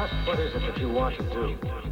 Just what is it that you want to do?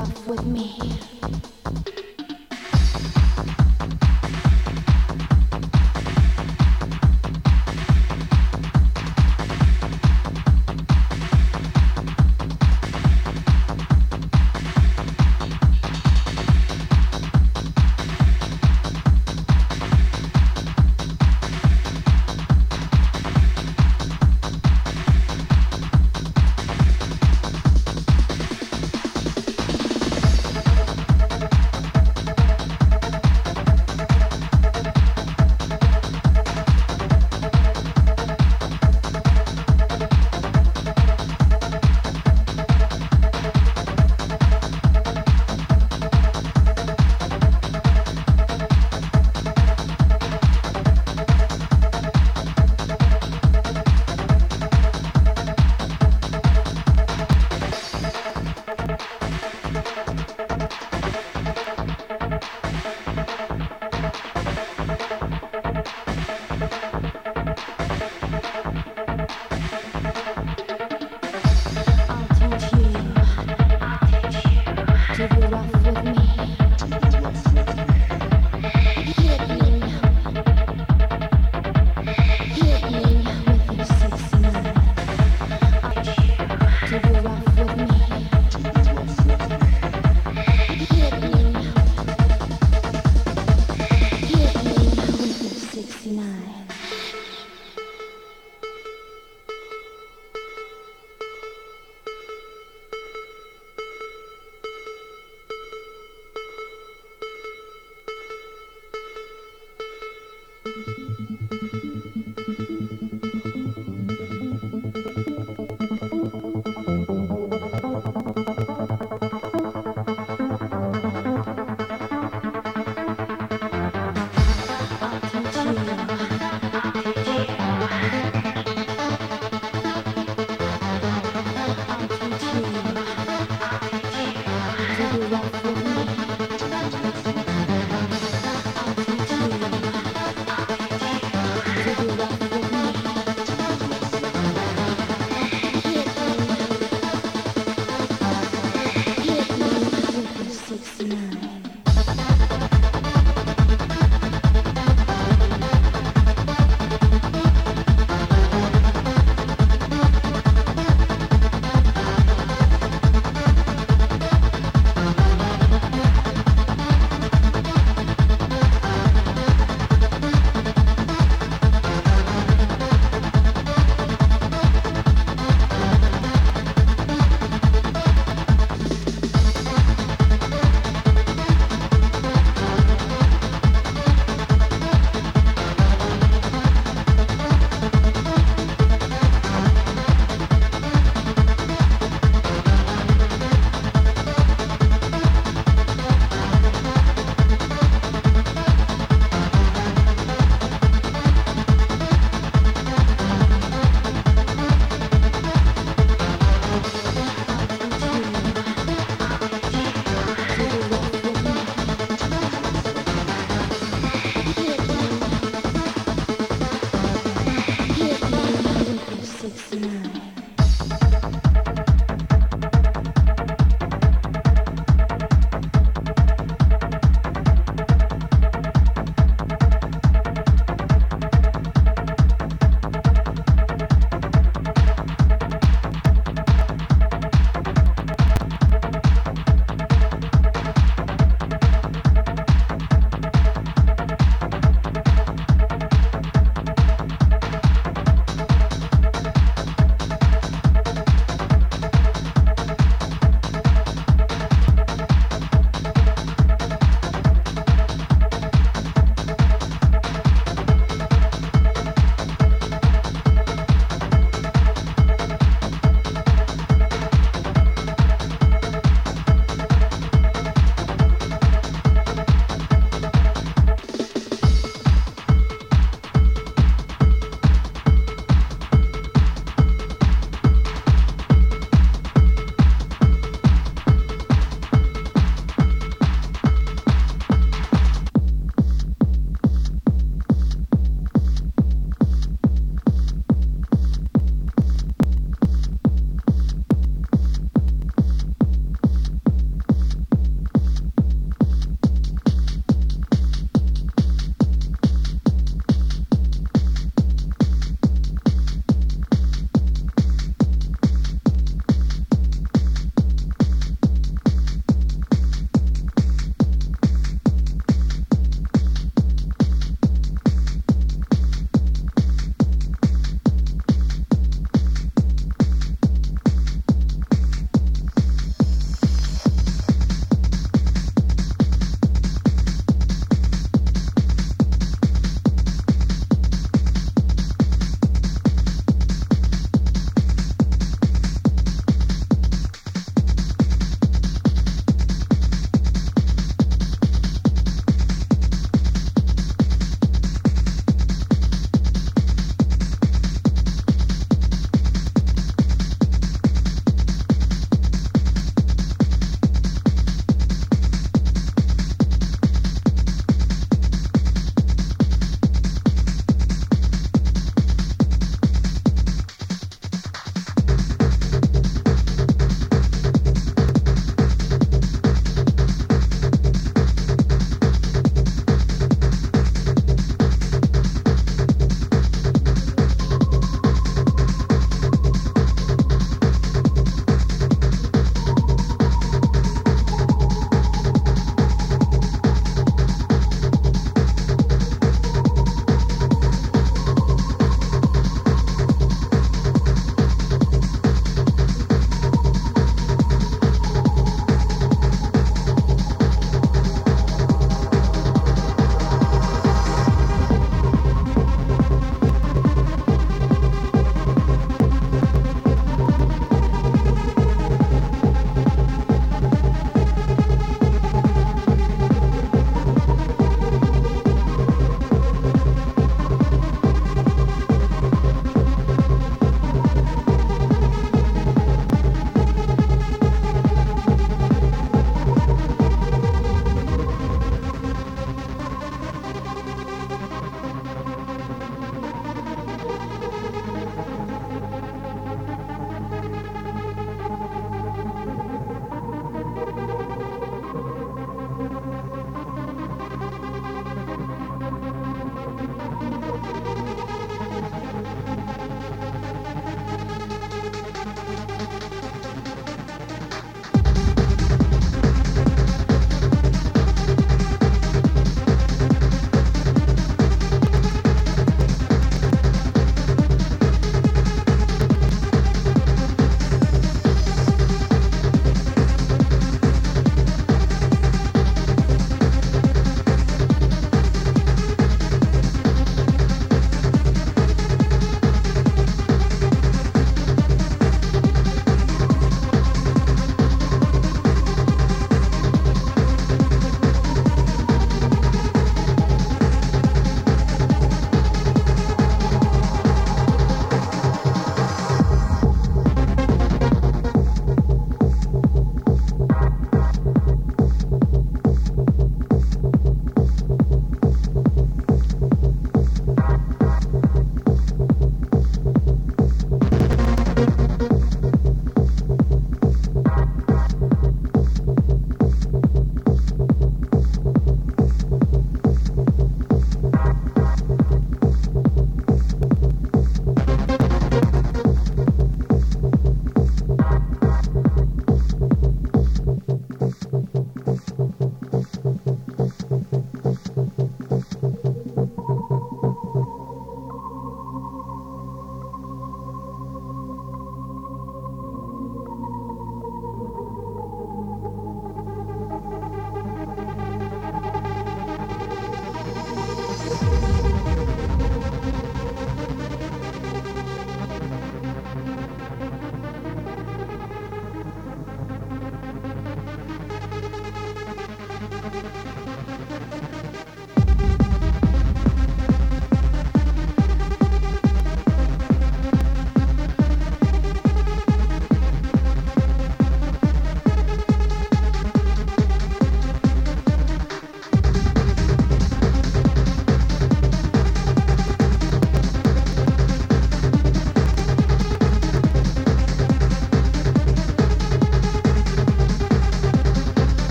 Rough with me.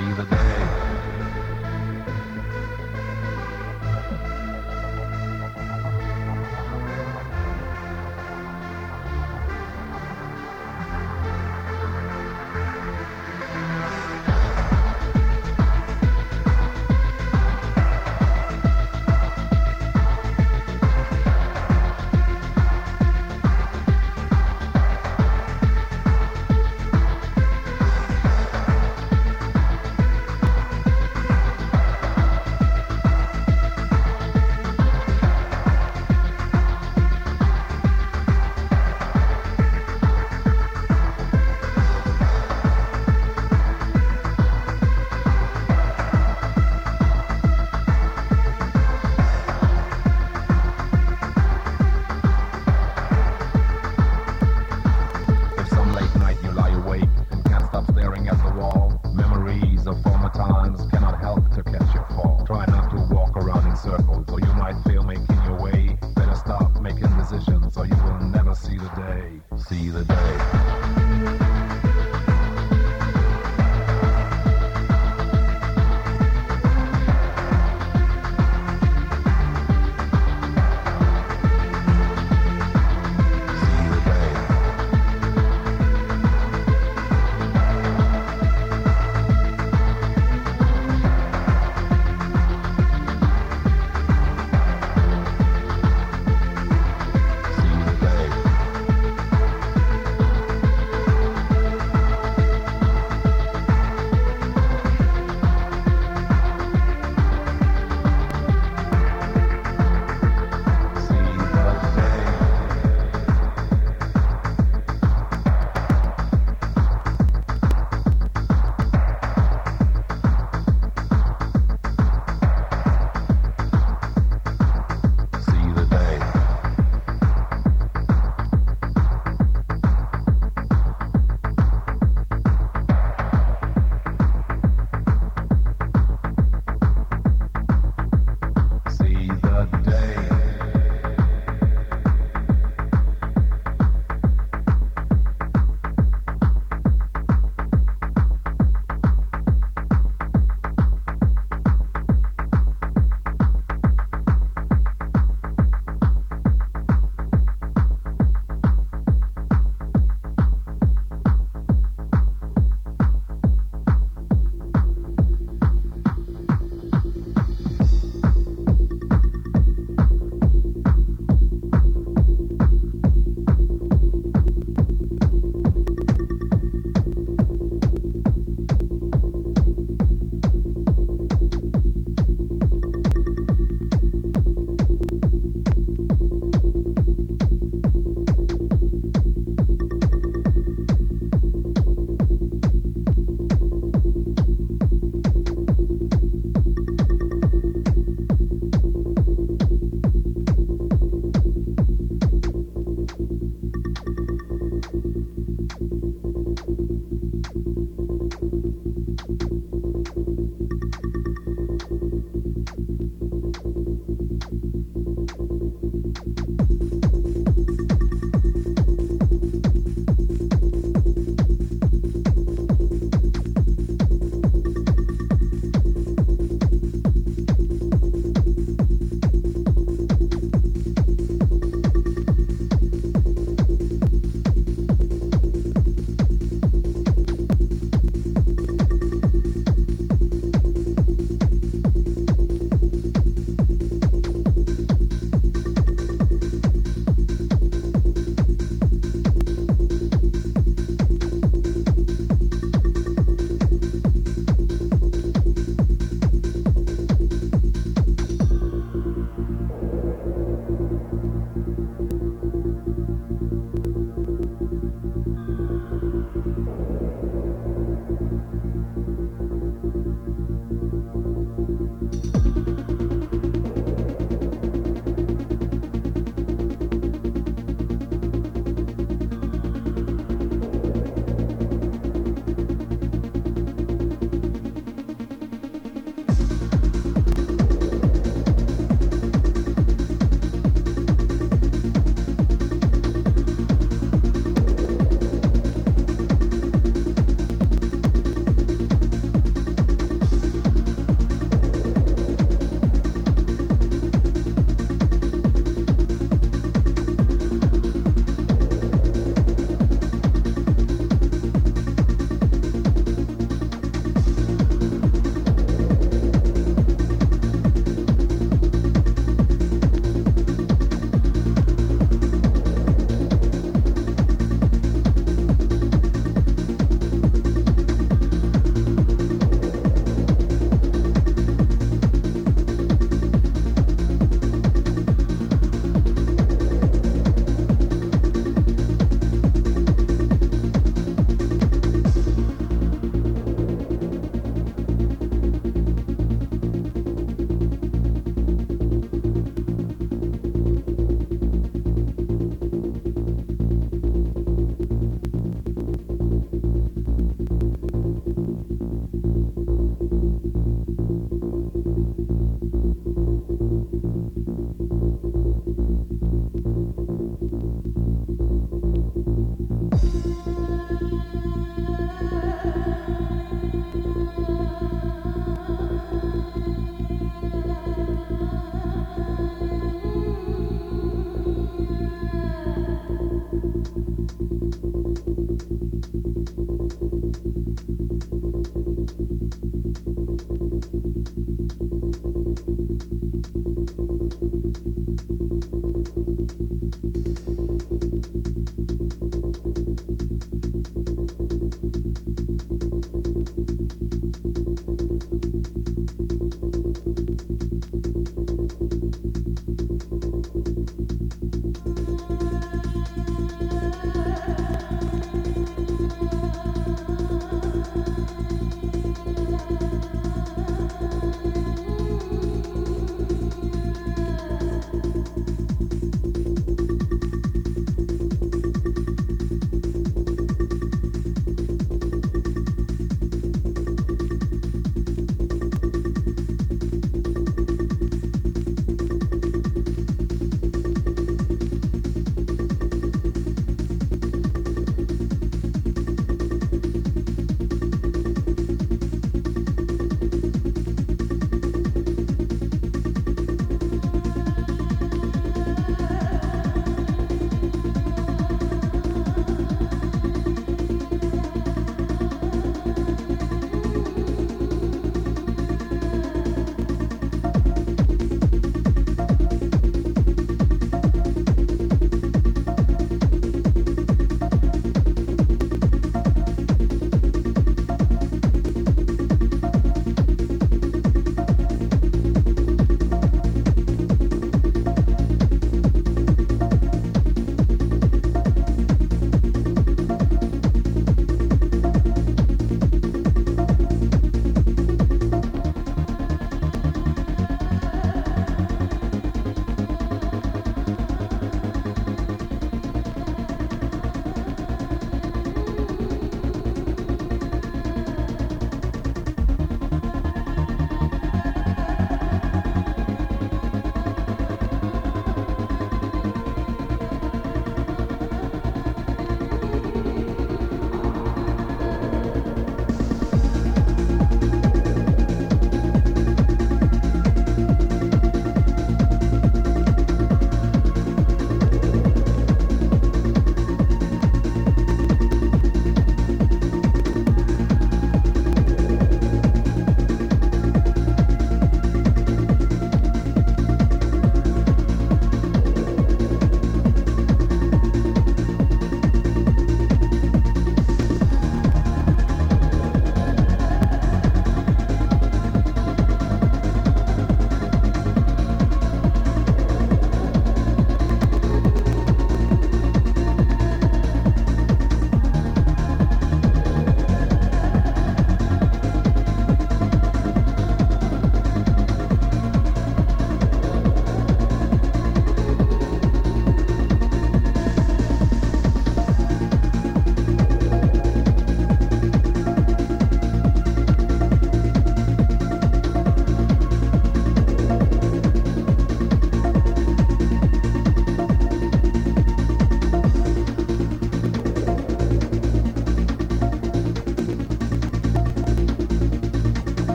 See the day.